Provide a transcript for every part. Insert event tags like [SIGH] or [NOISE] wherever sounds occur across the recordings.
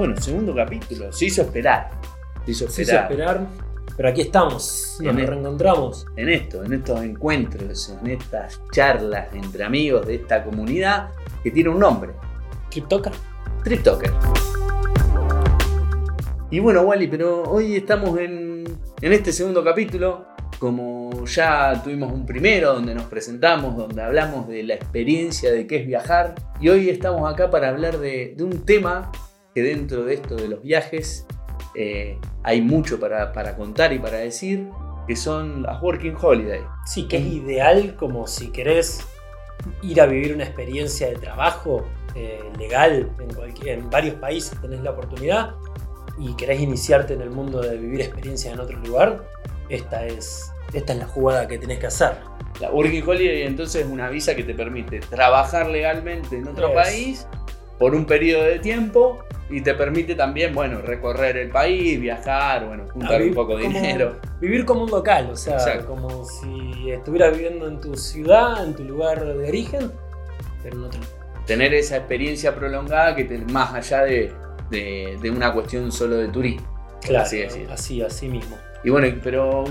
Bueno, segundo capítulo, se hizo esperar. Se hizo esperar. pero aquí estamos, nos reencontramos. En esto, en estos encuentros, en estas charlas entre amigos de esta comunidad que tiene un nombre. Triptoker. Triptoker. Y bueno, Wally, pero hoy estamos en, en este segundo capítulo como ya tuvimos un primero donde nos presentamos, donde hablamos de la experiencia de qué es viajar, y hoy estamos acá para hablar de, un tema que dentro de esto de los viajes eh, hay mucho para, contar y para decir, que son las Working Holidays. Sí, que es ideal como si querés ir a vivir una experiencia de trabajo eh, legal en, en varios países, tenés la oportunidad y querés iniciarte en el mundo de vivir experiencias en otro lugar, esta es, esta es la jugada que tenés que hacer. La Working Holiday entonces es una visa que te permite trabajar legalmente en otro país por un periodo de tiempo y te permite también, bueno, recorrer el país, viajar, bueno, juntar un poco de dinero. Vivir como un local, o sea, como si estuvieras viviendo en tu ciudad, en tu lugar de origen, pero en otro. Tener esa experiencia prolongada que te, más allá de, de, una cuestión solo de turismo. Claro, así, así, así mismo. Y bueno, pero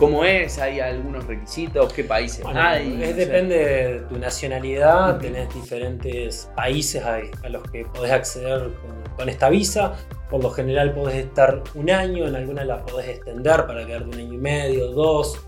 ¿cómo es? ¿Hay algunos requisitos? ¿Qué países hay? Es, depende de tu nacionalidad, tenés diferentes países a, los que podés acceder con, esta visa. Por lo general podés estar un año, en algunas la podés extender para quedarte un año y medio, dos.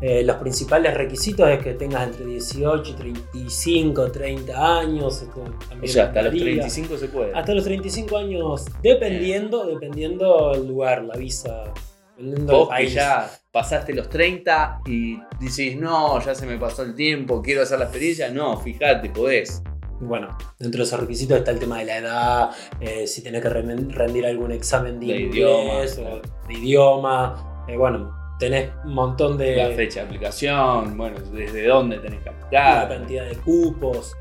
Eh, los principales requisitos es que tengas entre 18 y 35, 30 años. o sea, hasta los 35 se puede. Hasta los 35 años, dependiendo, dependiendo el lugar, la visa Vos que ya pasaste los 30 y decís, no, ya se me pasó el tiempo, quiero hacer la experiencia. No, fíjate, podés. Bueno, dentro de esos requisitos está el tema de la edad, eh, si tenés que rendir algún examen de, idioma, o de idioma. Eh, bueno, tenés un montón de. La fecha de aplicación, bueno, desde dónde tenés que aplicar. La cantidad de cupos.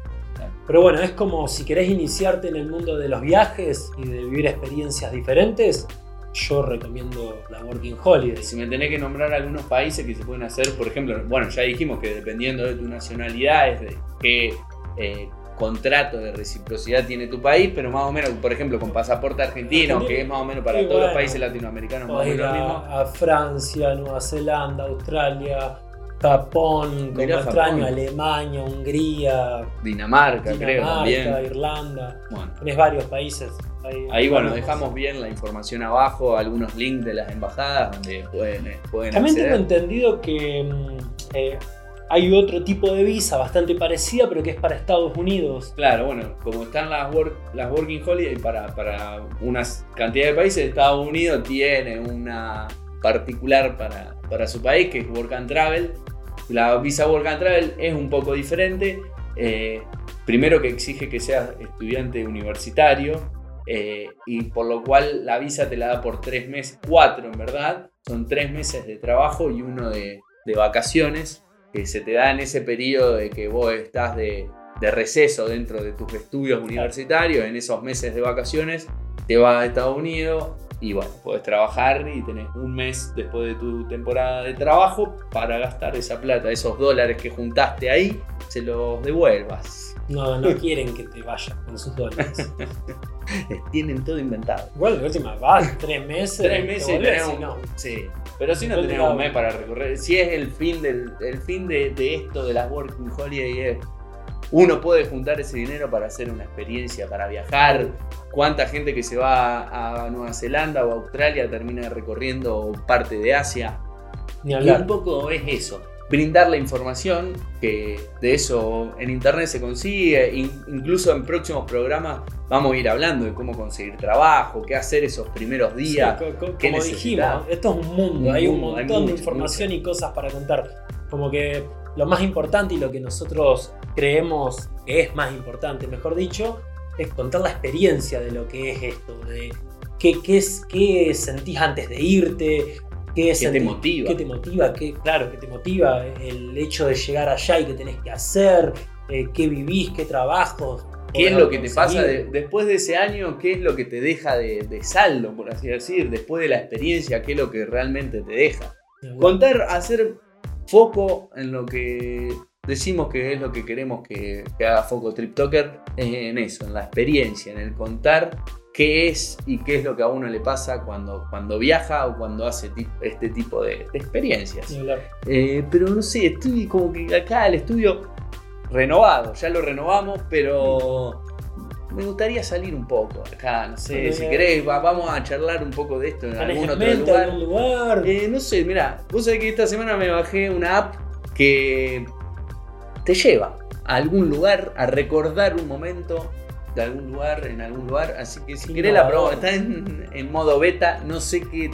Pero bueno, es como si querés iniciarte en el mundo de los viajes y de vivir experiencias diferentes, yo recomiendo la Working Holiday. Si me tenés que nombrar algunos países que se pueden hacer, por ejemplo, bueno, ya dijimos que dependiendo de tu nacionalidad es de qué eh, contrato de reciprocidad tiene tu país, pero más o menos, por ejemplo, con pasaporte argentino, que es más o menos para todos los países latinoamericanos, más o menos mismo. A Francia, Nueva Zelanda, Australia. Japón, como extraño, Alemania, Hungría, Dinamarca, creo también. Irlanda. Bueno. Tenés varios países Ahí, bueno, dejamos bien la información abajo, algunos links de las embajadas donde pueden, eh, pueden También tengo entendido que mm, eh, hay otro tipo de visa bastante parecida, pero que es para Estados Unidos. Claro, bueno, como están las, las Working Holiday para, para una cantidad de países, Estados Unidos tiene una particular para, para su país, que es Work and Travel. La visa Work and Travel es un poco diferente. Eh, primero que exige que seas estudiante universitario, eh, y por lo cual la visa te la da por tres meses, cuatro en verdad, son tres meses de trabajo y uno de, vacaciones que se te da en ese periodo de que vos estás de, receso dentro de tus estudios universitarios, en esos meses de vacaciones, te vas a Estados Unidos y bueno, puedes trabajar y tenés un mes después de tu temporada de trabajo para gastar esa plata, esos dólares que juntaste ahí, se los devuelvas. No, no [LAUGHS] quieren que te vayas con sus dólares. Tienen todo inventado. Bueno, la última, vas tres meses. Tres meses y tenemos. No. Sí. Pero si no tenemos un mes para recorrer. Si es el fin, del, el fin de, esto de las Working Holiday, uno puede juntar ese dinero para hacer una experiencia, para viajar. ¿Cuánta gente que se va a Nueva Zelanda o Australia termina recorriendo parte de Asia? Ni hablar. Y un poco es eso brindar la información, que de eso en internet se consigue, incluso en próximos programas vamos a ir hablando de cómo conseguir trabajo, qué hacer esos primeros días. como dijimos, esto es un mundo, hay un montón de información y cosas para contar. Como que lo más importante y lo que nosotros creemos que es más importante, mejor dicho, es contar la experiencia de lo que es esto, de qué, qué, qué sentís antes de irte, ¿Qué, te motiva? ¿Qué te motiva? ¿Qué, claro, que te motiva el hecho de llegar allá y qué tenés que hacer, eh, qué vivís, qué trabajos. ¿Qué es lo que te pasa después de ese año? ¿Qué es lo que te deja de, saldo, por así decir? Después de la experiencia, ¿qué es lo que realmente te deja? Contar, hacer foco en lo que decimos que es lo que queremos que, haga foco TripToker, en eso, en la experiencia, en el contar qué es y qué es lo que a uno le pasa cuando, cuando viaja o cuando hace este tipo de, experiencias. Eh, pero no sé, estoy como que acá el estudio renovado, ya lo renovamos, pero me gustaría salir un poco acá, no sé, si querés, vamos a charlar un poco de esto en algún otro lugar. lugar? Eh, no sé, mira, vos sabés que esta semana me bajé una app que te lleva a algún lugar a recordar un momento de algún lugar, en algún lugar, así que si querés la probamos, está en, modo beta, no sé qué,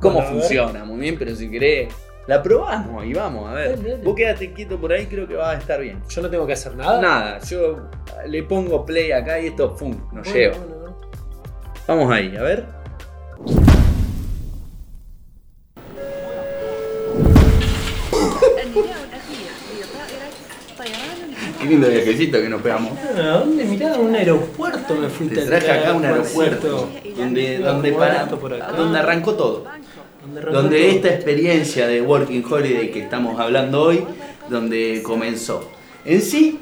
cómo funciona muy bien, pero si querés la probamos y vamos, a ver. Vos quédate quieto por ahí, creo que va a estar bien. Yo no tengo que hacer nada. Nada, yo le pongo play acá y esto, ¡pum! nos lleva. Vamos ahí, a ver. Qué lindo viajecito que nos pegamos. ¿A dónde? Mirá, un aeropuerto me fui. Te traje acá un aeropuerto. Donde, donde, para, donde arrancó todo donde esta experiencia de Working Holiday que estamos hablando hoy, donde comenzó. En sí,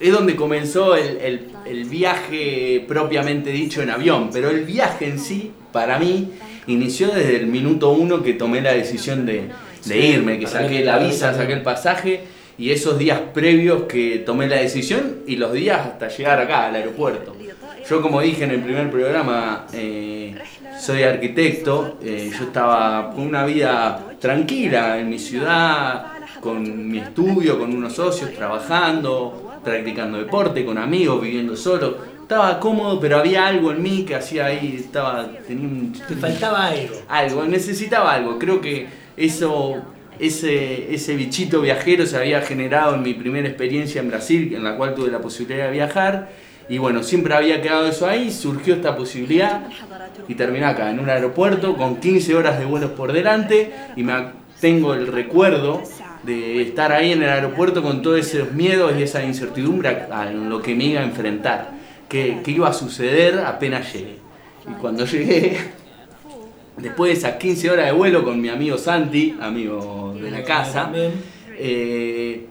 es donde comenzó el, viaje propiamente dicho en avión, pero el viaje en sí, para mí, inició desde el minuto uno que tomé la decisión de, irme, que saqué la visa, saqué el pasaje y esos días previos que tomé la decisión y los días hasta llegar acá al aeropuerto. Yo como dije en el primer programa, eh, soy arquitecto, eh, yo estaba con una vida tranquila en mi ciudad, con mi estudio, con unos socios, trabajando, practicando deporte, con amigos, viviendo solo. Estaba cómodo, pero había algo en mí que hacía ahí, estaba, tenía un... Te faltaba algo. Algo, necesitaba algo. Creo que eso, ese, ese bichito viajero se había generado en mi primera experiencia en Brasil, en la cual tuve la posibilidad de viajar y bueno, siempre había quedado eso ahí, surgió esta posibilidad y terminé acá, en un aeropuerto, con 15 horas de vuelos por delante y me tengo el recuerdo de estar ahí en el aeropuerto con todos esos miedos y esa incertidumbre a lo que me iba a enfrentar, qué, iba a suceder apenas llegué. Y cuando llegué, después de esas 15 horas de vuelo con mi amigo Santi, amigo de la casa, eh,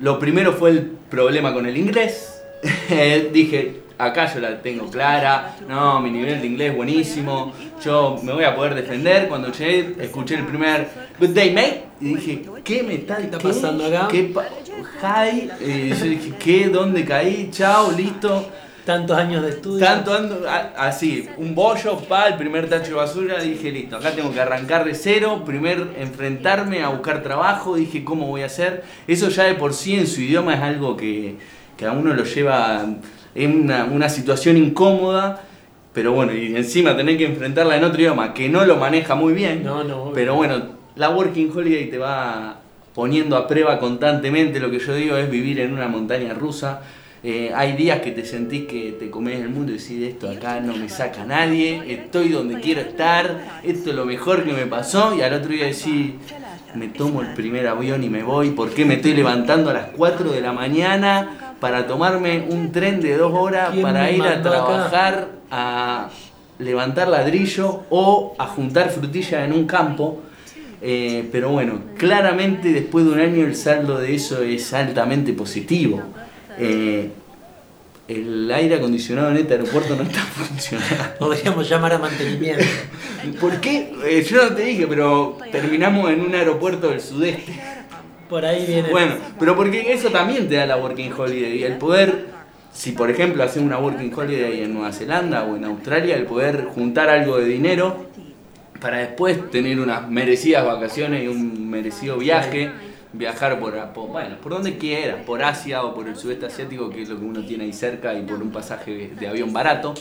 lo primero fue el problema con el inglés [LAUGHS] dije, acá yo la tengo clara, no, mi nivel de inglés es buenísimo, yo me voy a poder defender. Cuando llegué, escuché el primer Good Day Mate y dije, ¿qué me está, pasando acá? ¿Qué hi, y yo dije, ¿qué? ¿Dónde caí? Chao, listo. Tantos años de estudio. Tanto ando, así, un bollo, pa, el primer tacho de basura, dije, listo, acá tengo que arrancar de cero, primer enfrentarme a buscar trabajo, dije, ¿cómo voy a hacer? Eso ya de por sí en su idioma es algo que, que a uno lo lleva en una, una situación incómoda, pero bueno, y encima tener que enfrentarla en otro idioma que no lo maneja muy bien. No, no, pero bueno, la Working Holiday te va poniendo a prueba constantemente. Lo que yo digo es vivir en una montaña rusa. Eh, hay días que te sentís que te comes el mundo y decís, esto acá no me saca nadie, estoy donde quiero estar, esto es lo mejor que me pasó, y al otro día decís, me tomo el primer avión y me voy, ¿por qué me estoy levantando a las 4 de la mañana? Para tomarme un tren de dos horas para ir a trabajar, a levantar ladrillo o a juntar frutilla en un campo. Eh, pero bueno, claramente después de un año el saldo de eso es altamente positivo. Eh, el aire acondicionado en este aeropuerto no está [LAUGHS] funcionando. Podríamos llamar a mantenimiento. [LAUGHS] ¿Por qué? Eh, yo no te dije, pero terminamos en un aeropuerto del sudeste. Por ahí viene. Bueno, pero porque eso también te da la Working Holiday. El poder, si por ejemplo haces una Working Holiday en Nueva Zelanda o en Australia, el poder juntar algo de dinero para después tener unas merecidas vacaciones y un merecido viaje. Viajar por, bueno, por donde quieras, por Asia o por el sudeste asiático, que es lo que uno tiene ahí cerca, y por un pasaje de avión barato.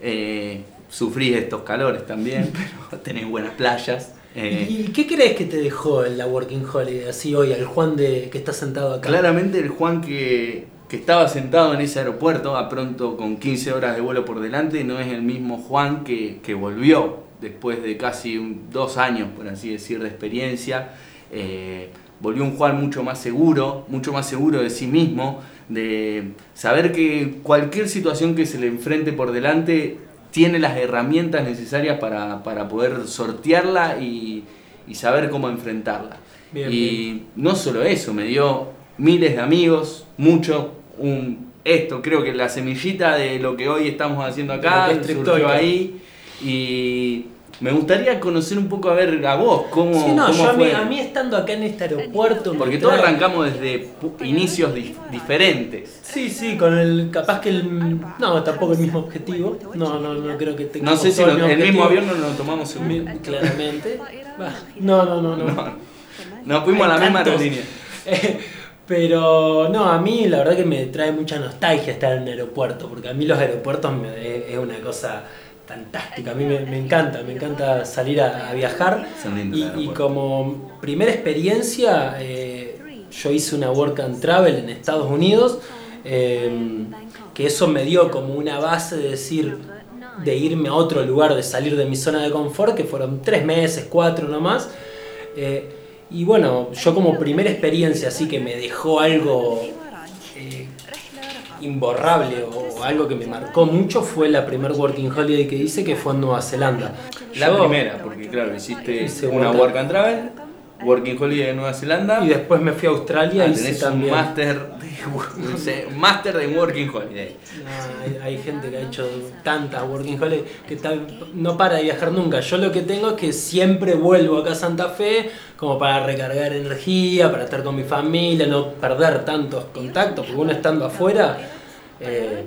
Eh, sufrís estos calores también, [LAUGHS] pero tenés buenas playas. Eh, ¿Y qué crees que te dejó en la Working Holiday así hoy, al Juan de, que está sentado acá? Claramente el Juan que, estaba sentado en ese aeropuerto, a pronto con 15 horas de vuelo por delante, no es el mismo Juan que, volvió después de casi dos años, por así decir, de experiencia. Eh, volvió un Juan mucho más seguro, mucho más seguro de sí mismo, de saber que cualquier situación que se le enfrente por delante tiene las herramientas necesarias para, poder sortearla y, saber cómo enfrentarla. y no solo eso, me dio miles de amigos, muchos un, esto, creo que la semillita de lo que hoy estamos haciendo acá surgió ahí. Y me gustaría conocer un poco a ver a vos cómo, Sí, no, cómo yo a mí, fue. a mí estando acá en este aeropuerto. Porque todos trae- arrancamos desde inicios di- diferentes. Sí, sí, con el. Capaz que el. No, tampoco el mismo objetivo. No, no, no creo que tengamos No sé si todos lo- el mismo avión no lo tomamos seguro. Mi- Claramente. [LAUGHS] No, no, no, no. No, no fuimos a la misma aerolínea. [LAUGHS] Pero no, a mí la verdad que me trae mucha nostalgia estar en un aeropuerto, porque a mí los aeropuertos me- es, es una cosa fantástica, a mí me, me encanta, me encanta salir a, a viajar. Y, como primera experiencia, eh, yo hice una work and travel en Estados Unidos, eh, que eso me dio como una base de decir, de irme a otro lugar, de salir de mi zona de confort, que fueron tres meses, cuatro nomás. Eh, y bueno, yo como primera experiencia así que me dejó algo imborrable o algo que me marcó mucho fue la primer working holiday que hice que fue en Nueva Zelanda. La Yo- primera, porque claro, hiciste una work and travel, working holiday de Nueva Zelanda. Y después me fui a Australia Ah, y hice tenés un máster de, sé, máster de working holiday. No, hay, hay gente que ha hecho tantas working holiday que tal- no para de viajar nunca. Yo lo que tengo es que siempre vuelvo acá a Santa Fe como para recargar energía, para estar con mi familia, no perder tantos contactos, porque uno estando afuera eh,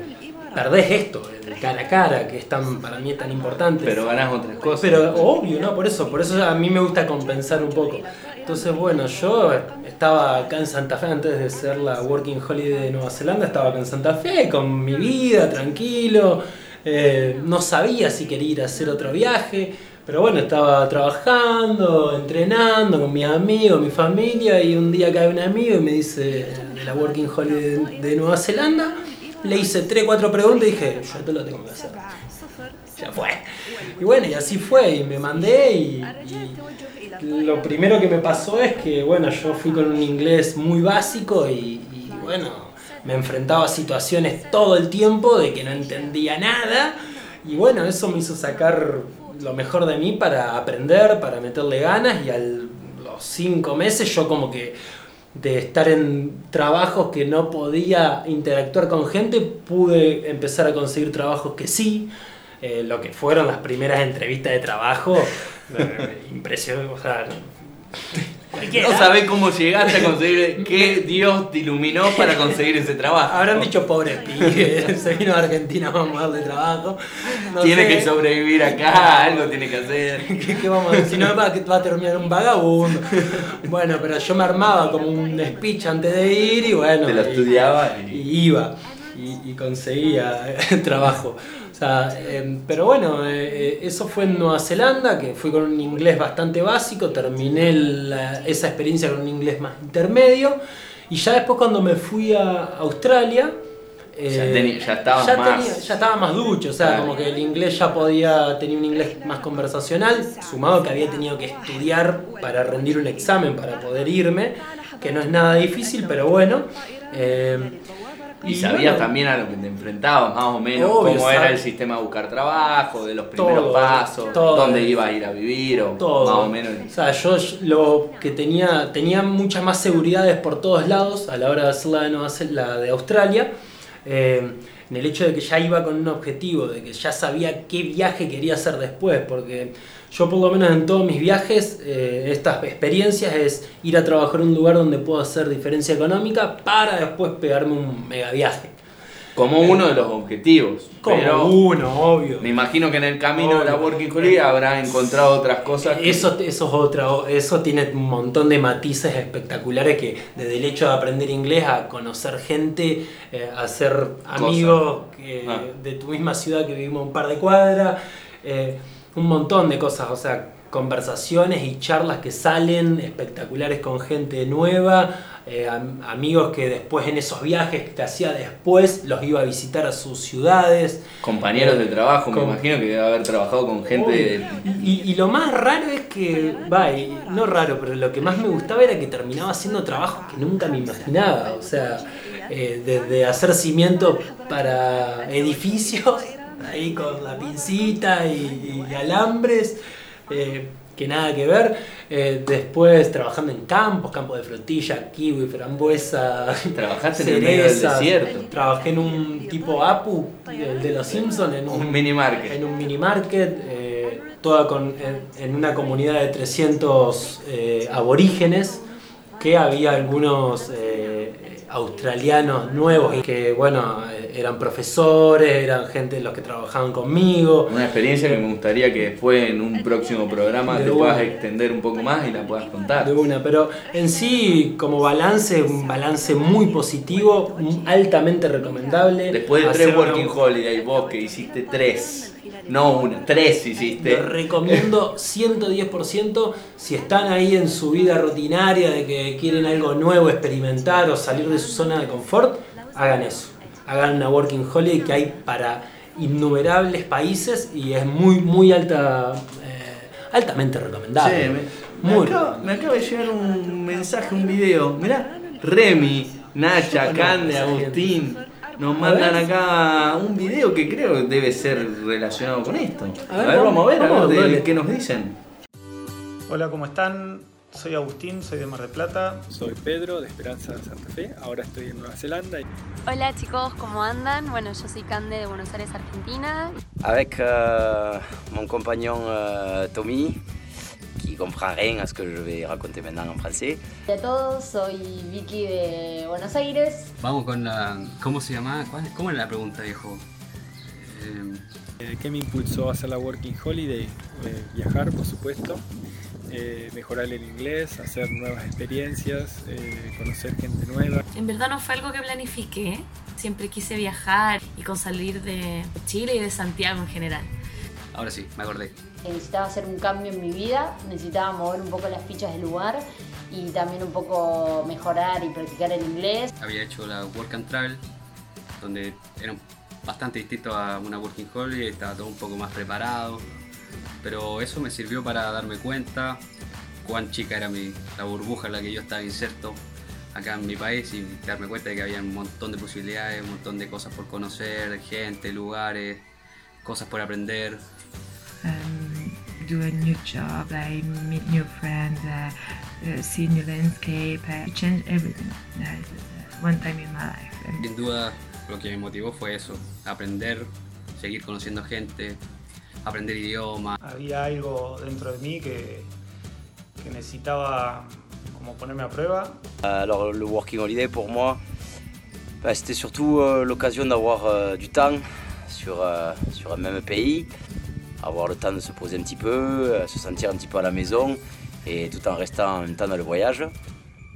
perdés esto, el cara a cara, que es tan, para mí es tan importante. Pero ganás otras cosas. Pero obvio, ¿no? Por eso, por eso a mí me gusta compensar un poco. Entonces, bueno, yo estaba acá en Santa Fe antes de ser la Working Holiday de Nueva Zelanda, estaba acá en Santa Fe con mi vida, tranquilo. Eh, no sabía si quería ir a hacer otro viaje, pero bueno, estaba trabajando, entrenando con mis amigos, mi familia, y un día cae un amigo y me dice de la Working Holiday de Nueva Zelanda. Le hice 3, 4 preguntas y dije, yo esto lo tengo que hacer ya fue. Y bueno, y así fue, y me mandé y, y lo primero que me pasó es que, bueno, yo fui con un inglés muy básico y, y, bueno, me enfrentaba a situaciones todo el tiempo de que no entendía nada. Y bueno, eso me hizo sacar lo mejor de mí para aprender, para meterle ganas y a los cinco meses yo como que de estar en trabajos que no podía interactuar con gente, pude empezar a conseguir trabajos que sí. Eh, lo que fueron las primeras entrevistas de trabajo, [LAUGHS] eh, impresionante, o sea. No sabés cómo llegaste a conseguir, qué Dios te iluminó para conseguir ese trabajo. Habrán dicho pobre pibe, [LAUGHS] se vino a Argentina, vamos a darle trabajo. No tiene sé. que sobrevivir acá, algo tiene que hacer. [LAUGHS] ¿Qué, qué vamos a decir? Si no, va, que va a terminar un vagabundo. Bueno, pero yo me armaba como un speech antes de ir y bueno. Te lo y- estudiaba y- y iba y, y conseguía [LAUGHS] trabajo. O sea, eh, pero bueno, eh, eso fue en Nueva Zelanda, que fui con un inglés bastante básico, terminé la- esa experiencia con un inglés más intermedio y ya después cuando me fui a Australia... Ya eh, tenía- ya estabas ya más- tenía- ya estaba más ducho, o sea, Claro. como que el inglés ya podía, tenía un inglés más conversacional, sumado que había tenido que estudiar para rendir un examen para poder irme, que no es nada difícil, pero bueno. eh, Y sabías bueno, también a lo que te enfrentabas, más o menos, Obvio, cómo era el sistema de buscar trabajo, de los primeros Todo, pasos, todo. dónde ibas a ir a vivir, o todo. más o menos. O sea, yo lo que tenía, tenía muchas más seguridades por todos lados a la hora de hacer la de, Nueva Zel- la de Australia. eh, en el hecho de que ya iba con un objetivo, de que ya sabía qué viaje quería hacer después, porque yo por lo menos en todos mis viajes, eh, estas experiencias es ir a trabajar en un lugar donde puedo hacer diferencia económica para después pegarme un mega viaje. Como uno de los objetivos. Como pero uno, obvio. me imagino que en el camino de la. Working Holiday habrá encontrado otras cosas. que- Eso, eso es otra, eso tiene un montón de matices espectaculares que desde el hecho de aprender inglés a conocer gente, eh, a ser amigos que- Ah. de tu misma ciudad que vivimos un par de cuadras, eh, un montón de cosas, o sea, conversaciones y charlas que salen espectaculares con gente nueva, eh, am- amigos que después en esos viajes que hacía después los iba a visitar a sus ciudades. Compañeros de trabajo, me imagino que debe haber trabajado con gente de... Y, y lo más raro es que, va, y no raro, pero lo que más me gustaba era que terminaba haciendo trabajos que nunca me imaginaba. O sea, eh, desde hacer cimientos para edificios, ahí con la pincita y, y alambres, eh, que nada que ver. Eh, después trabajando en campos, campos de frutilla, kiwi, frambuesa. Trabajaste en el medio del desierto. Trabajé en un tipo Apu, el de los Simpsons, en un, Un mini market. En un mini market, eh, toda con, en, en una comunidad de 300 eh, aborígenes, que había algunos australianos nuevos que, bueno, eh, eran profesores, eran gente los que trabajaban conmigo. Una experiencia que me gustaría que después en un próximo programa De te una. puedas extender un poco más y la puedas contar. De una, pero en sí, como balance, un balance muy positivo, altamente recomendable. Después de tres Working Holiday, vos que hiciste tres, no una, tres hiciste. recomiendo 110% si están ahí en su vida rutinaria de que quieren algo nuevo, experimentar o salir de su zona de confort, hagan eso. Hagan una Working Holiday que hay para innumerables países y es muy, muy alta, eh, altamente recomendable. Che, me, me Muy acaba, me acaba de llegar un mensaje, un video. Mirá, Remy, Nacha, Cande, Agustín. Nos A mandan ver. acá un video que creo que debe ser relacionado con esto. A ver, vamos- vamos a ver, a vamos, ver de- dale. qué nos dicen. Hola, ¿cómo están? Soy Agustín, soy de Mar del Plata. Soy Pedro de Esperanza de Santa Fe, ahora estoy en Nueva Zelanda. Hola chicos, ¿cómo andan? Bueno, yo soy Cande de Buenos Aires, Argentina. avec euh, mon compagnon euh, Tommy, qui comprend rien à ce que je vais raconter maintenant en français. Hola a todos, soy Vicky de Buenos Aires. Vamos con la. ¿Cómo se llama? ¿Cuál- ¿Cómo era la pregunta, viejo? Eh, Eh, ¿Qué me impulsó a hacer la Working Holiday? Eh, viajar, por supuesto, eh, mejorar el inglés, hacer nuevas experiencias, eh, conocer gente nueva. En verdad no fue algo que planifiqué. Siempre quise viajar y con salir de Chile y de Santiago en general. Ahora sí, me acordé. Necesitaba hacer un cambio en mi vida, necesitaba mover un poco las fichas del lugar y también un poco mejorar y practicar el inglés. Había hecho la Work and Travel, donde era bastante distinto a una Working Holiday, estaba todo un poco más preparado. Pero eso me sirvió para darme cuenta cuán chica era mi, la burbuja en la que yo estaba inserto acá en mi país y darme cuenta de que había un montón de posibilidades, un montón de cosas por conocer, gente, lugares, cosas por aprender. Um, do a new job, I meet new friends, uh, uh, see new landscape. I change everything. Uh, one time in my life. And Sin duda lo que me motivó fue eso, aprender, seguir conociendo gente, aprender idiomas. Había algo dentro de mí que, que necesitaba como ponerme a prueba. Alors le Working Holiday pour moi, bah, c'était surtout euh, l'occasion d'avoir euh, du temps sur, euh, sur un même pays, avoir le temps de se poser un petit peu, euh, se sentir un petit peu à la maison et tout en restant en même temps dans le voyage.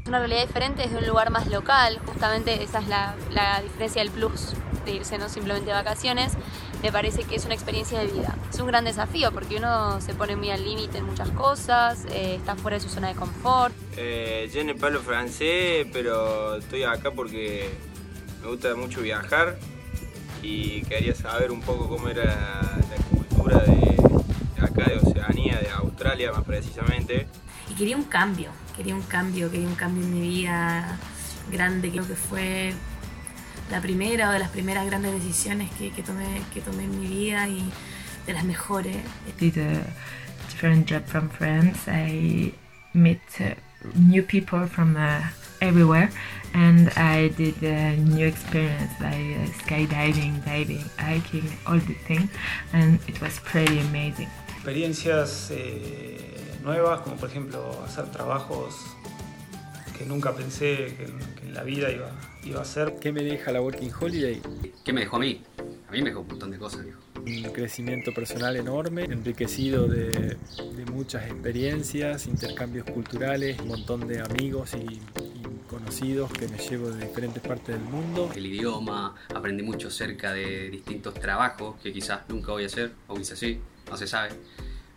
Una realidad diferente desde un lugar más local, justamente esa es la, la diferencia del plus de irse no simplemente de vacaciones. Me parece que es una experiencia de vida. Es un gran desafío porque uno se pone muy al límite en muchas cosas, eh, está fuera de su zona de confort. Eh, yo no hablo francés, pero estoy acá porque me gusta mucho viajar y quería saber un poco cómo era la cultura de, de acá, de Oceanía, de Australia más precisamente. Y quería un cambio, quería un cambio, quería un cambio en mi vida grande. Creo que fue la primera o de las primeras grandes decisiones que, que tomé, que tomé en mi vida y de las mejores. did a different job from France. I met uh, new people from uh, everywhere, and I did a new experience like uh, skydiving, diving, hiking, all the things, and it was pretty amazing. Experiencias eh, nuevas, como por ejemplo hacer trabajos que nunca pensé que, que en la vida iba, iba a hacer. ¿Qué me deja la Working Holiday? ¿Qué me dejó a mí? A mí me dejó un montón de cosas, viejo. Un crecimiento personal enorme, enriquecido de, de muchas experiencias, intercambios culturales, un montón de amigos y conocidos que me llevo de diferentes partes del mundo. El idioma, aprendí mucho acerca de distintos trabajos que quizás nunca voy a hacer, o quizás sí, no se sabe,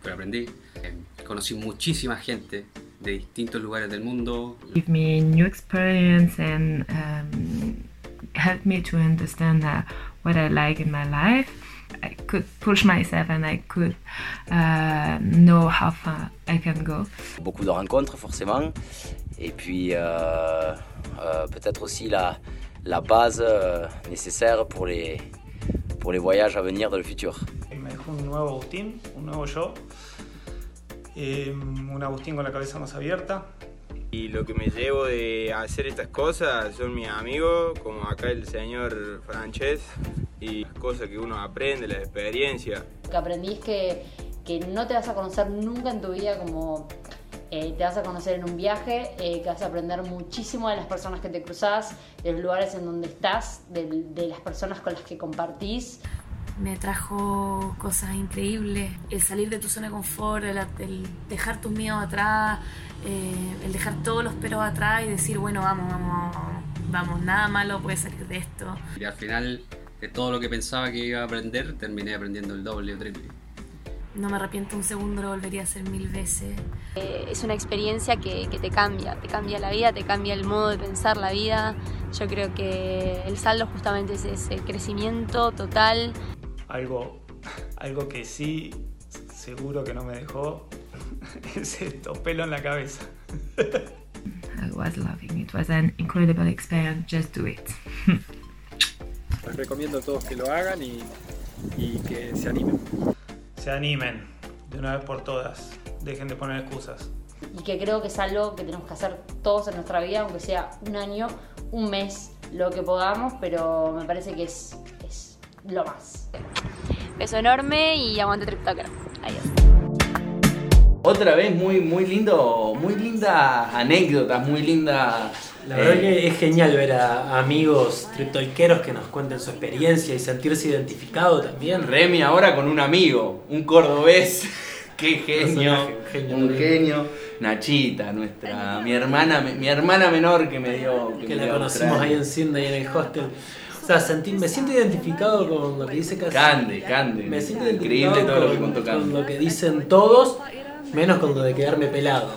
pero aprendí. Eh, conocí muchísima gente de distintos lugares del mundo. Give me new experience and um, help me to understand uh, what I like in my life. I could push myself and I could uh, know how far I can go. Beaucoup de rencontres forcément, et puis euh, euh, peut-être aussi la, la base euh, nécessaire pour les, pour les voyages à venir dans le futur. Me dejó un nuevo Agustín, un nuevo yo, Eh, un Agustín con la cabeza más abierta. Y lo que me llevo de hacer estas cosas son mis amigos, como acá el señor Francés, y las cosas que uno aprende, la experiencia. Lo que aprendí es que, que no te vas a conocer nunca en tu vida como eh, te vas a conocer en un viaje, eh, que vas a aprender muchísimo de las personas que te cruzas, de los lugares en donde estás, de, de las personas con las que compartís. Me trajo cosas increíbles, el salir de tu zona de confort, el, el dejar tus miedos atrás, eh, el dejar todos los peros atrás y decir, bueno, vamos, vamos, vamos, nada malo puede salir de esto. Y al final, de todo lo que pensaba que iba a aprender, terminé aprendiendo el doble o triple. No me arrepiento un segundo, lo volvería a hacer mil veces. Eh, es una experiencia que, que, te cambia, te cambia la vida, te cambia el modo de pensar la vida. Yo creo que el saldo justamente es ese crecimiento total. Algo, algo que sí, seguro que no me dejó, [LAUGHS] es esto, pelo en la cabeza. I was loving it. was an incredible experience. Just do it. [LAUGHS] Les recomiendo a todos que lo hagan y, y que se animen. Se animen de una vez por todas. Dejen de poner excusas. Y que creo que es algo que tenemos que hacer todos en nuestra vida, aunque sea un año, un mes, lo que podamos, pero me parece que es, es lo más. Beso enorme y aguante TripToker. Adiós. Otra vez muy, muy lindo, muy linda anécdotas, muy linda. La verdad eh, que es genial ver a amigos triptolqueros que nos cuenten su experiencia y sentirse identificado también. Remy ahora con un amigo, un cordobés. [LAUGHS] Qué genio, un genio, un Remy. genio. Nachita, nuestra, mi hermana, mi hermana menor que me dio. Que me la dio conocimos ahí en Cienda y en el hostel. O sea, sentí- me siento identificado con lo que dice Casi. Cande, Cande. Me siento Increíble identificado todo lo que con- con lo que dicen todos, menos con lo de quedarme pelado.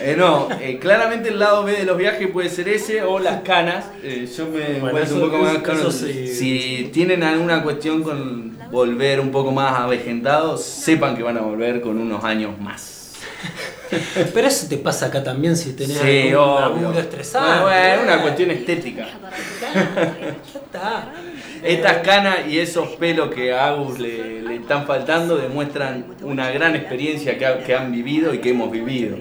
Eh, no, eh, claramente el lado B de los viajes puede ser ese o las canas. Eh, yo me Bueno, eso- un poco más cano. sí. Si tienen alguna cuestión con volver un poco más avejentados, sepan que van a volver con unos años más. [LAUGHS] Pero eso te pasa acá también si tenés Sí, algún estresante. Bueno, bueno, una cuestión estética. [LAUGHS] Estas canas y esos pelos que a Agus le, le están faltando demuestran una gran experiencia que han vivido y que hemos vivido.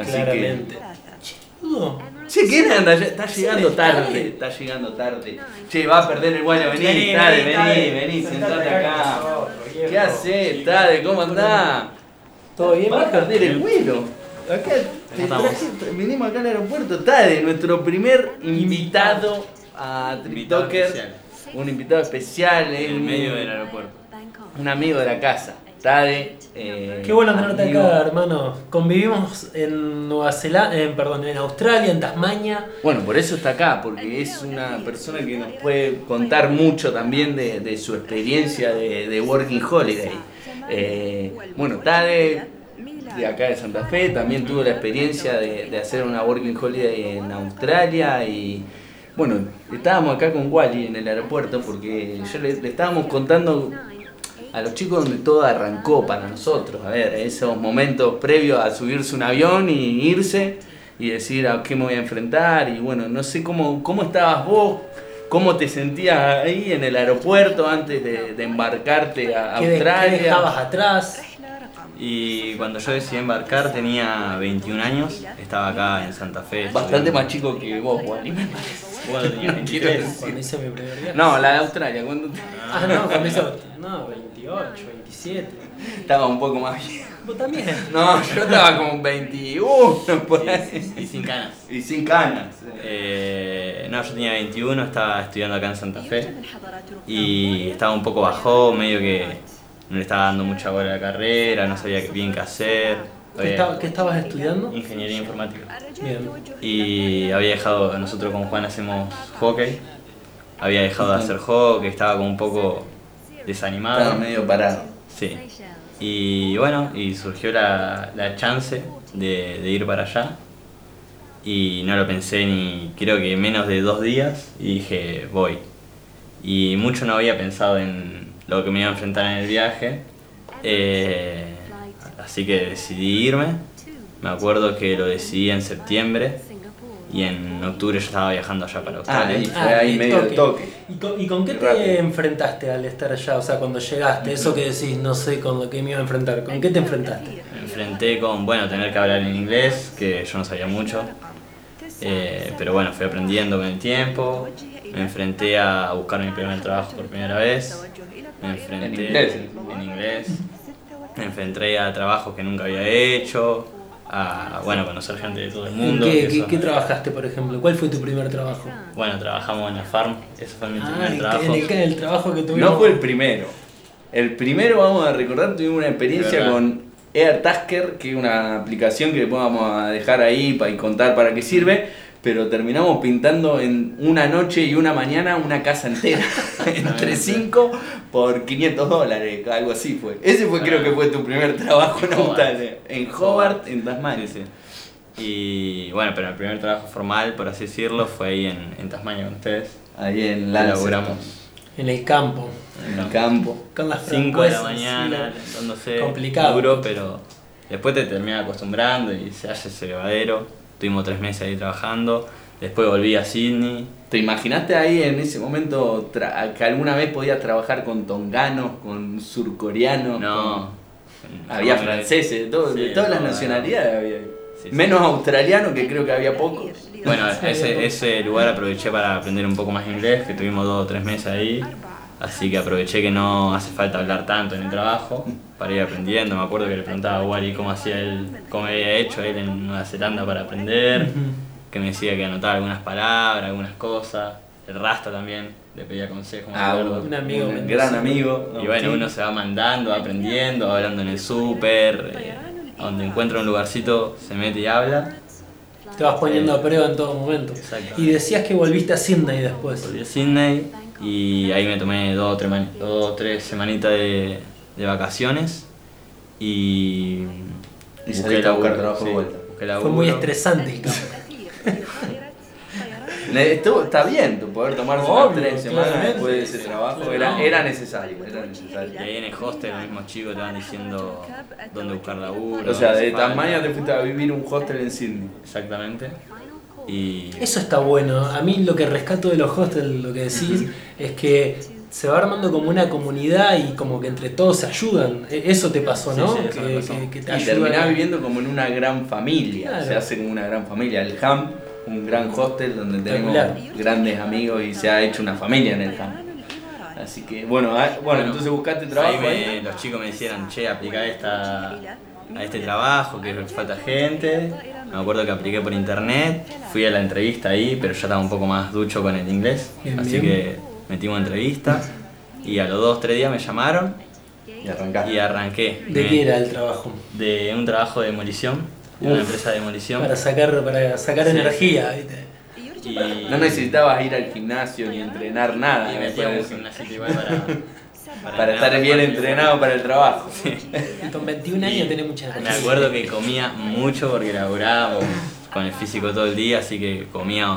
Así Claramente. que. Che, ¿quién anda? Está llegando tarde, está llegando tarde. Che, va a perder el guayo, vení, Vení, Tade, vení, vení, Sentate acá. ¿Qué haces, Tade? ¿Cómo andás? ¿Todo bien? Va a perder el vuelo. Acá te traje- venimos acá al aeropuerto. Tade, nuestro primer invitado a TikToker. Un invitado especial. En el medio del aeropuerto. Un amigo de la casa. Tade. eh, Qué bueno tenerte amigo. acá, hermano. Convivimos en Nueva Zelanda, en, perdón, en Australia, en Tasmania. Bueno, por eso está acá, porque es una persona que nos puede contar mucho también de, de su experiencia de, de Working Holiday. Eh, bueno, Tade, de acá de Santa Fe, también tuvo la experiencia de, de hacer una Working Holiday en Australia y bueno, estábamos acá con Wally en el aeropuerto porque yo le, le estábamos contando a los chicos donde todo arrancó para nosotros, a ver, esos momentos previos a subirse un avión y irse y decir a qué me voy a enfrentar y bueno, no sé cómo, cómo estabas vos, cómo te sentías ahí en el aeropuerto antes de, de embarcarte a ¿Qué, de- qué Australia. dejabas atrás? Y cuando yo decidí embarcar tenía 21 años, estaba acá en Santa Fe. Bastante más chico que vos, Wally. Bueno, tenía Quiero 23. decir. Cuando hice mi primer viaje. No, la de Australia, Ah, no, cuando hice. No, 28, 27. estaba un poco más viejo. Vos también. [LAUGHS] No, yo estaba como 21 por ahí. Y sin canas. Y sin canas. Eh, no, yo tenía 21, estaba estudiando acá en Santa Fe y estaba un poco bajo, medio que no le estaba dando mucha bola a la carrera, no sabía bien qué hacer. ¿Qué, estabas estudiando? Ingeniería informática. Bien. Y había dejado, nosotros con Juan hacemos hockey, había dejado de hacer hockey, estaba como un poco desanimado. Estaba medio parado. Sí. Y bueno, y surgió la, la chance de, de ir para allá. Y no lo pensé ni creo que menos de dos días y dije, voy. Y mucho no había pensado en lo que me iba a enfrentar en el viaje. Eh, así que decidí irme. Me acuerdo que lo decidí en septiembre y en octubre yo estaba viajando allá para Australia. ahí fue ahí el medio el toque. ¿Y con, y con qué te enfrentaste al estar allá? O sea, cuando llegaste, eso que decís, no sé con lo que me iba a enfrentar. ¿Con qué te enfrentaste? Me enfrenté con, bueno, tener que hablar en inglés, que yo no sabía mucho. Eh, pero bueno, fui aprendiendo con el tiempo. Me enfrenté a buscar mi primer trabajo por primera vez. Me enfrenté ¿En inglés? en inglés. Me enfrenté a trabajos que nunca había hecho. A, bueno, conocer gente de todo el ¿En mundo. qué, que qué- trabajaste, por ejemplo? ¿Cuál fue tu primer trabajo? Bueno, trabajamos en la farm. Ese fue mi Ah, primer trabajo. en el, en el trabajo que tuvimos. No fue el primero. El primero, vamos a recordar, tuvimos una experiencia ¿Verdad? con AirTasker, que es una aplicación que después vamos a dejar ahí para y contar para qué sirve. Pero terminamos pintando en una noche y una mañana una casa entera. [LAUGHS] entre 5 por 500 dólares, algo así fue. Ese fue, creo que fue tu primer trabajo en Australia. En Hobart, en Tasmania. Sí, sí. Y bueno, pero el primer trabajo formal, por así decirlo, fue ahí en, en Tasmania con ustedes. Ahí en Lancet. laburamos En el campo. En el campo. Con las 5 de la mañana, sí, dándose Complicado. duro, pero después te terminas acostumbrando y se hace ese levadero. Tuvimos tres meses ahí trabajando. Después volví a Sydney. ¿Te imaginaste ahí en ese momento que alguna vez podías trabajar con tonganos, con surcoreanos? No. con- Había No, franceses, de, todo- sí, de todas las no, nacionalidades había. ahí. Sí, sí. Menos australianos, que creo que había pocos. Bueno, ese, ese lugar aproveché para aprender un poco más inglés, que tuvimos dos o tres meses ahí. Así que aproveché que no hace falta hablar tanto en el trabajo para ir aprendiendo. Me acuerdo que le preguntaba a Wally cómo hacía él, cómo había hecho él en Nueva Zelanda para aprender, que me decía que anotaba algunas palabras, algunas cosas. El Rasta también le pedía consejos. Ah. Un amigo un mendocino. gran amigo. Y bueno, uno se va mandando, va aprendiendo, va hablando en el súper, eh, donde encuentra un lugarcito se mete y habla. Te vas poniendo a prueba en todo momento. Exacto. Y decías que volviste a Sydney después. Volví a Sydney y ahí me tomé dos o tres, dos o tres semanitas de, de vacaciones y, Y a buscar trabajo de sí, vuelta. busqué Fue muy estresante el campo. Ne- estuvo- está bien tu poder unas tres semanas claramente. después de ese trabajo. Era, era necesario, era necesario. Y ahí en el hostel los mismos chicos te van diciendo dónde buscar laburo. O sea, de. Tasmania te fuiste a vivir un hostel en Sydney. Exactamente. Y Eso está bueno. A mí lo que rescato de los hostels, lo que decís, es que se va armando como una comunidad y como que entre todos se ayudan. E- Eso te pasó, ¿no? Sí, sí, eso me que, pasó. que- que te Y ayudan. terminás viviendo como en una gran familia. Claro. Se hace como una gran familia. El HAM, un gran hostel donde tenemos grandes amigos y se ha hecho una familia en el HAM. Así que, bueno, ah, bueno, entonces buscaste trabajo ahí ahí. me- los chicos me decían, che, aplica esta, a este trabajo, que falta gente. Me acuerdo que apliqué por internet, fui a la entrevista ahí, pero ya estaba un poco más ducho con el inglés. Bien, así bien. que metimos entrevista y a los dos, tres días me llamaron Y arrancaste. y arranqué. ¿De Me- qué era el trabajo? De un trabajo de demolición, de una empresa de demolición. Para sacar, para sacar Sí. energía, ¿viste? Y, No necesitabas ir al gimnasio ni entrenar nada. y me metíamos parece. un gimnasito igual para, [LAUGHS] Para estar bien entrenado para el trabajo. Y con 21 años tenés mucha Me acuerdo que comía mucho porque laburábamos con el físico todo el día, así que comía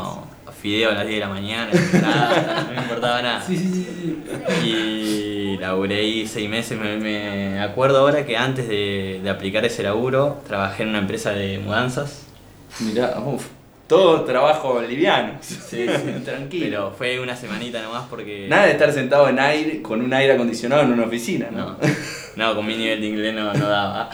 fideo a las 10 de la mañana, nada, no me importaba nada. Sí, sí, sí, sí. Y laburé ahí seis meses, me, me acuerdo ahora que antes de, de aplicar ese laburo trabajé en una empresa de mudanzas. Mirá, uff. Todo trabajo liviano. [LAUGHS] Sí, Tranquilo. Pero fue una semanita nomás porque... Nada de estar sentado en aire, con un aire acondicionado en una oficina, ¿no? No, no, con mi nivel de inglés no, no daba.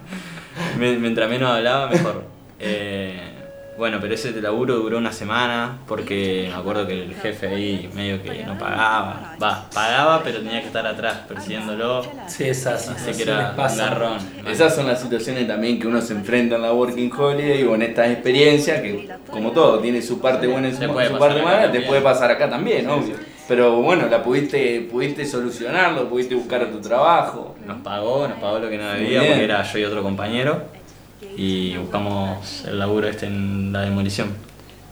[LAUGHS] [LAUGHS] Mientras menos hablaba, mejor. Eh, bueno, pero ese laburo duró una semana porque me acuerdo que el jefe ahí medio que no pagaba. Va, pagaba, pero tenía que estar atrás persiguiéndolo. Sí, esas Así que era garrón. Esas son las situaciones también que uno se enfrenta en la Working Holiday o en estas experiencias que, como todo, tiene su parte buena y su, su parte mala, te puede pasar acá también, obvio. Pero bueno, la pudiste, pudiste solucionarlo, pudiste buscar a tu trabajo. Nos pagó, nos pagó lo que no debía porque era yo y otro compañero. Y buscamos el laburo este en la demolición.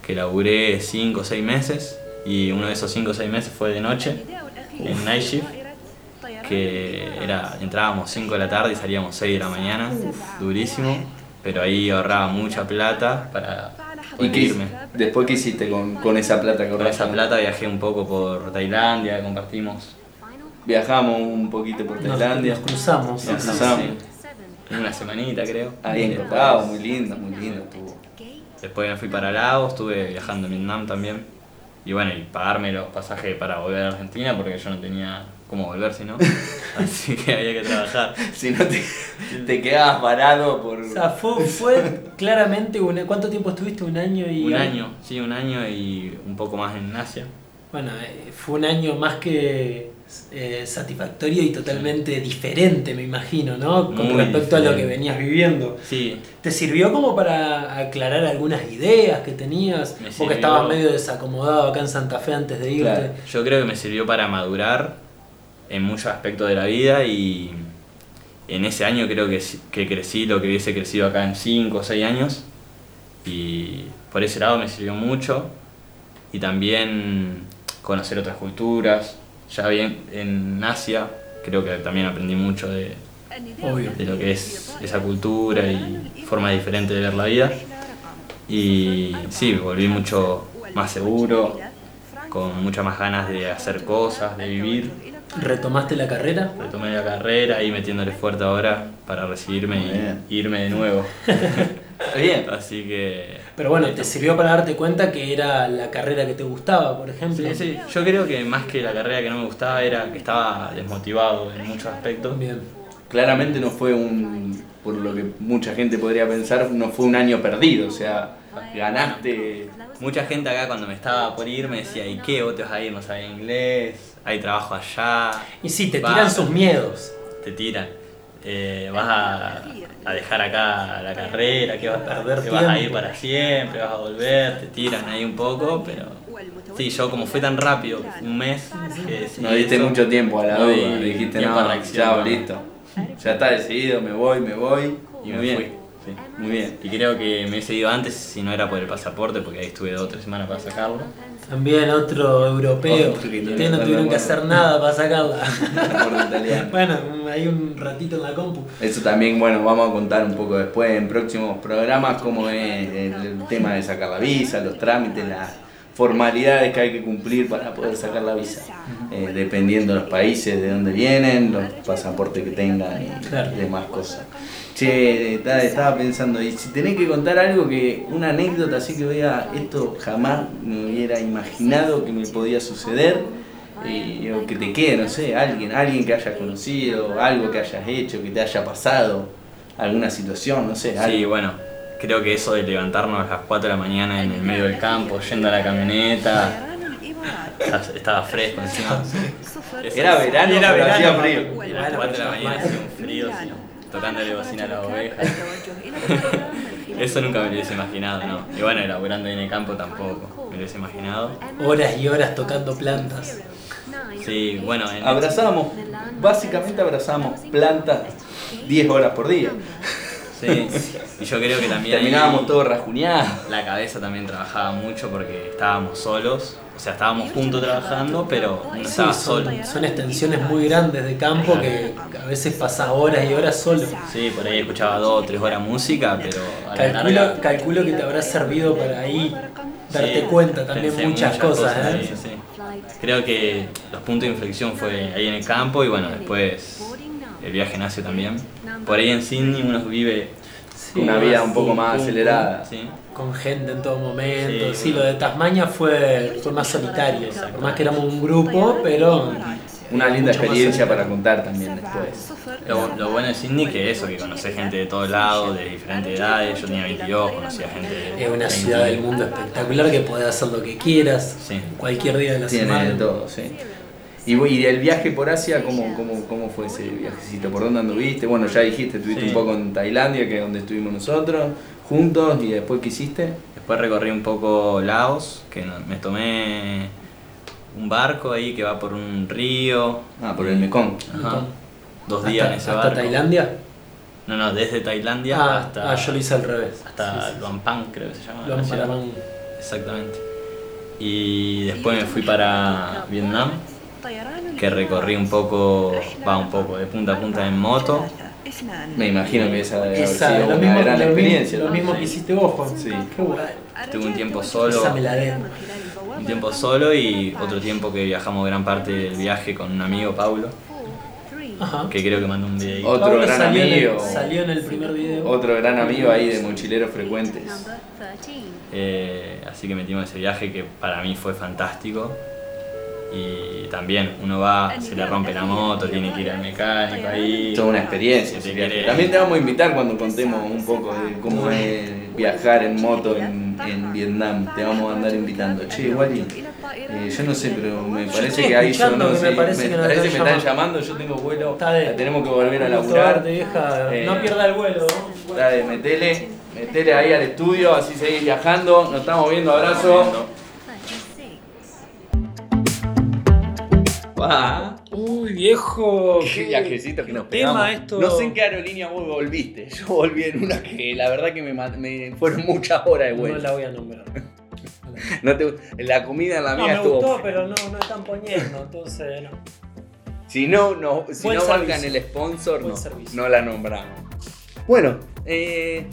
Que laburé 5 o 6 meses. Y uno de esos 5 o 6 meses fue de noche, en night shift. Que era, entrábamos 5 de la tarde y salíamos 6 de la mañana. Durísimo. Pero ahí ahorraba mucha plata para ¿Y poder qué, irme. después qué hiciste con, con esa plata que Con esa plata viajé un poco por Tailandia, compartimos. Viajamos un poquito por Tailandia. nos cruzamos. Nos cruzamos. sí. Una semanita creo. Ahí en Copao, muy lindo, muy lindo estuvo. Después me fui para Laos, estuve viajando en Vietnam también. y bueno, y pagarme los pasajes para volver a Argentina porque yo no tenía cómo volver si no. [LAUGHS] Así que había que trabajar. Si no te, te quedabas varado por. O sea, fue, fue claramente un... ¿Cuánto tiempo estuviste? Un año y... Un año, sí, un año y un poco más en Asia. Bueno, eh, fue un año más que eh, satisfactorio y totalmente diferente, me imagino, ¿no? Con Muy respecto a lo que venías viviendo. Sí, ¿Te sirvió como para aclarar algunas ideas que tenías? Me Porque estabas medio desacomodado acá en Santa Fe antes de irte. Claro. yo creo que me sirvió para madurar en muchos aspectos de la vida y en ese año creo que, que crecí lo que hubiese crecido acá en 5 o 6 años y por ese lado me sirvió mucho y también conocer otras culturas. Ya bien en Asia creo que también aprendí mucho de, Obvio. de lo que es esa cultura y forma diferente de ver la vida. Y sí, volví mucho más seguro, con muchas más ganas de hacer cosas, de vivir. ¿Retomaste la carrera? Retomé la carrera y metiéndole fuerte ahora para recibirme bien. y irme de nuevo. [LAUGHS] [LAUGHS] Bien. Así que... Pero bueno, ¿te sirvió para darte cuenta que era la carrera que te gustaba, por ejemplo? Sí, sí. Yo creo que más que la carrera que no me gustaba era que estaba desmotivado en muchos aspectos. Bien. Claramente no fue un. Por lo que mucha gente podría pensar, no fue un año perdido. O sea, ganaste. Mucha gente acá cuando me estaba por ir me decía, ¿y qué? ¿Vos te vas a ir? No sabes inglés, hay trabajo allá. Y sí, te tiran sus miedos. Te tiran. Eh, vas a, a dejar acá la carrera, que vas a Perder que vas a ir para siempre, vas a volver, te tiran ahí un poco, pero sí, yo como fue tan rápido, un mes, que No diste eso, mucho tiempo a la no duda. di Dijiste, no, ya, listo. Ya está decidido, me voy, me voy. Y Y me me fui. Sí. Muy bien. Y creo que me hubiese ido antes si no era por el pasaporte, porque ahí estuve dos o tres semanas para sacarlo. También otro europeo. Ustedes no tuvieron que hacer nada para sacarla. [LAUGHS] [LAUGHS] Bueno, hay un ratito en la compu. Eso también, bueno, vamos a contar un poco después en próximos programas cómo es el tema de sacar la visa, los trámites, las formalidades que hay que cumplir para poder sacar la visa, eh, dependiendo de los países de donde vienen, los pasaportes que tengan y Claro. demás cosas. Che, ta- estaba pensando, y si tenés que contar algo que, una anécdota así que vea, esto jamás me hubiera imaginado que me podía suceder, y, o que te quede, no sé, alguien, alguien que hayas conocido, algo que hayas hecho, que te haya pasado, alguna situación, no sé, Sí, algo. bueno, creo que eso de levantarnos a las 4 de la mañana en el medio del campo, yendo a la camioneta, estaba fresco encima. Era verano, Era pero verano, hacía frío. Y a las 4 de la mañana hacía un frío, sí, tocándole bocina a las ovejas. Eso nunca me lo hubiese imaginado, ¿no? Y bueno, elaborando ahí en el campo tampoco me lo hubiese imaginado. Horas y horas tocando plantas. Sí, bueno, en- Abrazábamos, básicamente abrazábamos plantas 10 horas por día. sí, y yo creo que también Terminábamos todos rajuneados. la cabeza también trabajaba mucho porque estábamos solos, o sea, estábamos juntos trabajando, pero no Sí, estaba son, solo. son extensiones muy grandes de campo que a veces pasas horas y horas solo. Sí, por ahí escuchaba dos o tres horas música, pero a la Calculo, larga... calculo que te habrá servido para ahí darte Sí, cuenta también pensé muchas, cosas. ¿eh? sí, sí. Creo que los puntos de inflexión fue ahí en el campo y bueno, después el viaje nació también. Por ahí en Sydney uno vive Sí, Una vida un sí, poco más acelerada. Sí. Con gente en todo momento. Sí, Sí, bueno. lo de Tasmania fue, fue más solitario. Por más que éramos un grupo, pero. Una linda experiencia para contar también después. Lo, lo bueno de Sydney que eso, que conoces gente de todos lados, de diferentes edades. Yo tenía 22, conocía gente de Es una 20. ciudad del mundo espectacular que podés hacer lo que quieras Sí. cualquier día de la Tiene semana. de todo, sí. Y, y el viaje por Asia, ¿cómo, cómo, ¿cómo fue ese viajecito? ¿Por dónde anduviste? Bueno, ya dijiste, estuviste Sí. un poco en Tailandia, que es donde estuvimos nosotros, juntos, y después, ¿qué hiciste? Después recorrí un poco Laos, que me tomé un barco ahí que va por un río. Ah, por el Mekong. Ajá. Dos días en ese ¿Hasta barco. Tailandia? No, no, desde Tailandia Ah, hasta, ah, yo lo hice al revés. hasta Sí, sí. Luang creo que se llama. Luang. Prabang. Exactamente. Y después me fui para Vietnam, que recorrí un poco, va un poco, de punta a punta en moto. Me imagino que esa debe haber sido lo una mismo, gran lo experiencia. mismo, lo mismo que hiciste vos, Juan. Sí. Qué bueno. Tuve un tiempo solo, Esa me la den. un tiempo solo y otro tiempo que viajamos gran parte del viaje con un amigo, Paulo. Ajá. que creo que mandó un video. Otro Pablo gran salió en el- amigo. salió en el primer video. Otro gran amigo ahí de mochileros frecuentes. Eh, así que metimos ese viaje que para mí fue fantástico. Y también uno va, se le rompe la moto, tiene que ir al mecánico ahí. Toda una experiencia. Si quiere- También te vamos a invitar cuando contemos un poco de cómo es viajar en moto en, en Vietnam. Te vamos a andar invitando. Che, Wally, eh, yo no sé, pero me parece estoy que ahí sonó, que me sí, parece que nos parece están me están llamando. yo tengo vuelo, tenemos que volver a laburar. vieja. Eh, No pierda el vuelo. Dale, metele, metele ahí al estudio, así seguís viajando. Nos estamos viendo, abrazo. Uy, viejo. [LAUGHS] Qué viajecito que nos tema pegamos. esto? No sé en qué aerolínea vos volviste. [LAUGHS] Yo volví en una que la verdad que me, me fueron muchas horas de No vuelo. la voy a nombrar. [LAUGHS] No te- la comida en la No, mía me estuvo. gustó, pero no, no están poniendo, entonces no. Si no, no, si Buen no valgan el sponsor, no, no la nombramos. Bueno, eh,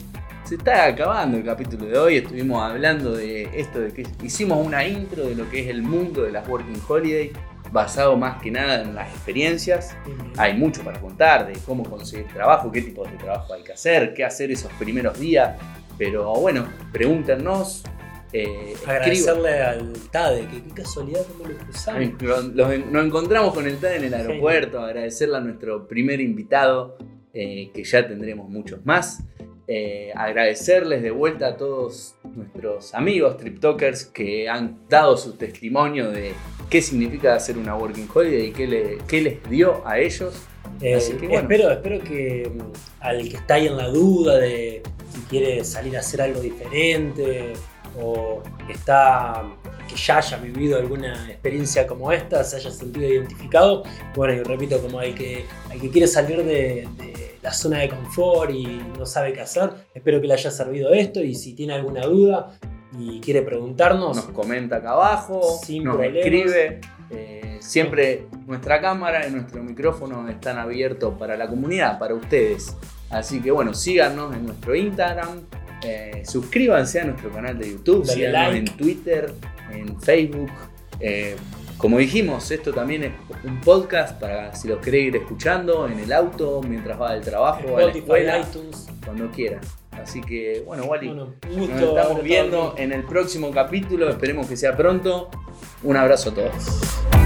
se está acabando el capítulo de hoy. Estuvimos hablando de esto, de que hicimos una intro de lo que es el mundo de las Working Holiday, basado más que nada en las experiencias. Hay mucho para contar de cómo conseguir trabajo, qué tipos de trabajo hay que hacer, qué hacer esos primeros días. Pero bueno, pregúntenos. Eh, escriban. Agradecerle al TADE, que qué casualidad cómo lo cruzamos. Nos encontramos con el TAD en el aeropuerto, agradecerle a nuestro primer invitado, eh, que ya tendremos muchos más. Eh, agradecerles de vuelta a todos nuestros amigos TripTokers que han dado su testimonio de qué significa hacer una Working Holiday y qué, le- qué les dio a ellos. Eh, Así que bueno. espero, espero que mm, al que está ahí en la duda de si quiere salir a hacer algo diferente o que está que ya haya vivido alguna experiencia como esta, se haya sentido identificado. Bueno, y repito, como al que, al que quiere salir de, de la zona de confort y no sabe qué hacer, espero que le haya servido esto y si tiene alguna duda y quiere preguntarnos, Nos comenta acá abajo, Sin nos problemas. escribe. Eh, siempre nuestra cámara y nuestro micrófono están abiertos para la comunidad, para ustedes. Así que bueno, síganos en nuestro Instagram, eh, suscríbanse a nuestro canal de YouTube, Dale síganos like. en Twitter, en Facebook. Eh, como dijimos, esto también es un podcast para si los queréis ir escuchando en el auto, mientras va al trabajo, a la Spotify, escuela, iTunes. cuando quieran. Así que bueno, Wally, Bueno, nos estamos viendo en el próximo capítulo. Esperemos que sea pronto. Un abrazo a todos.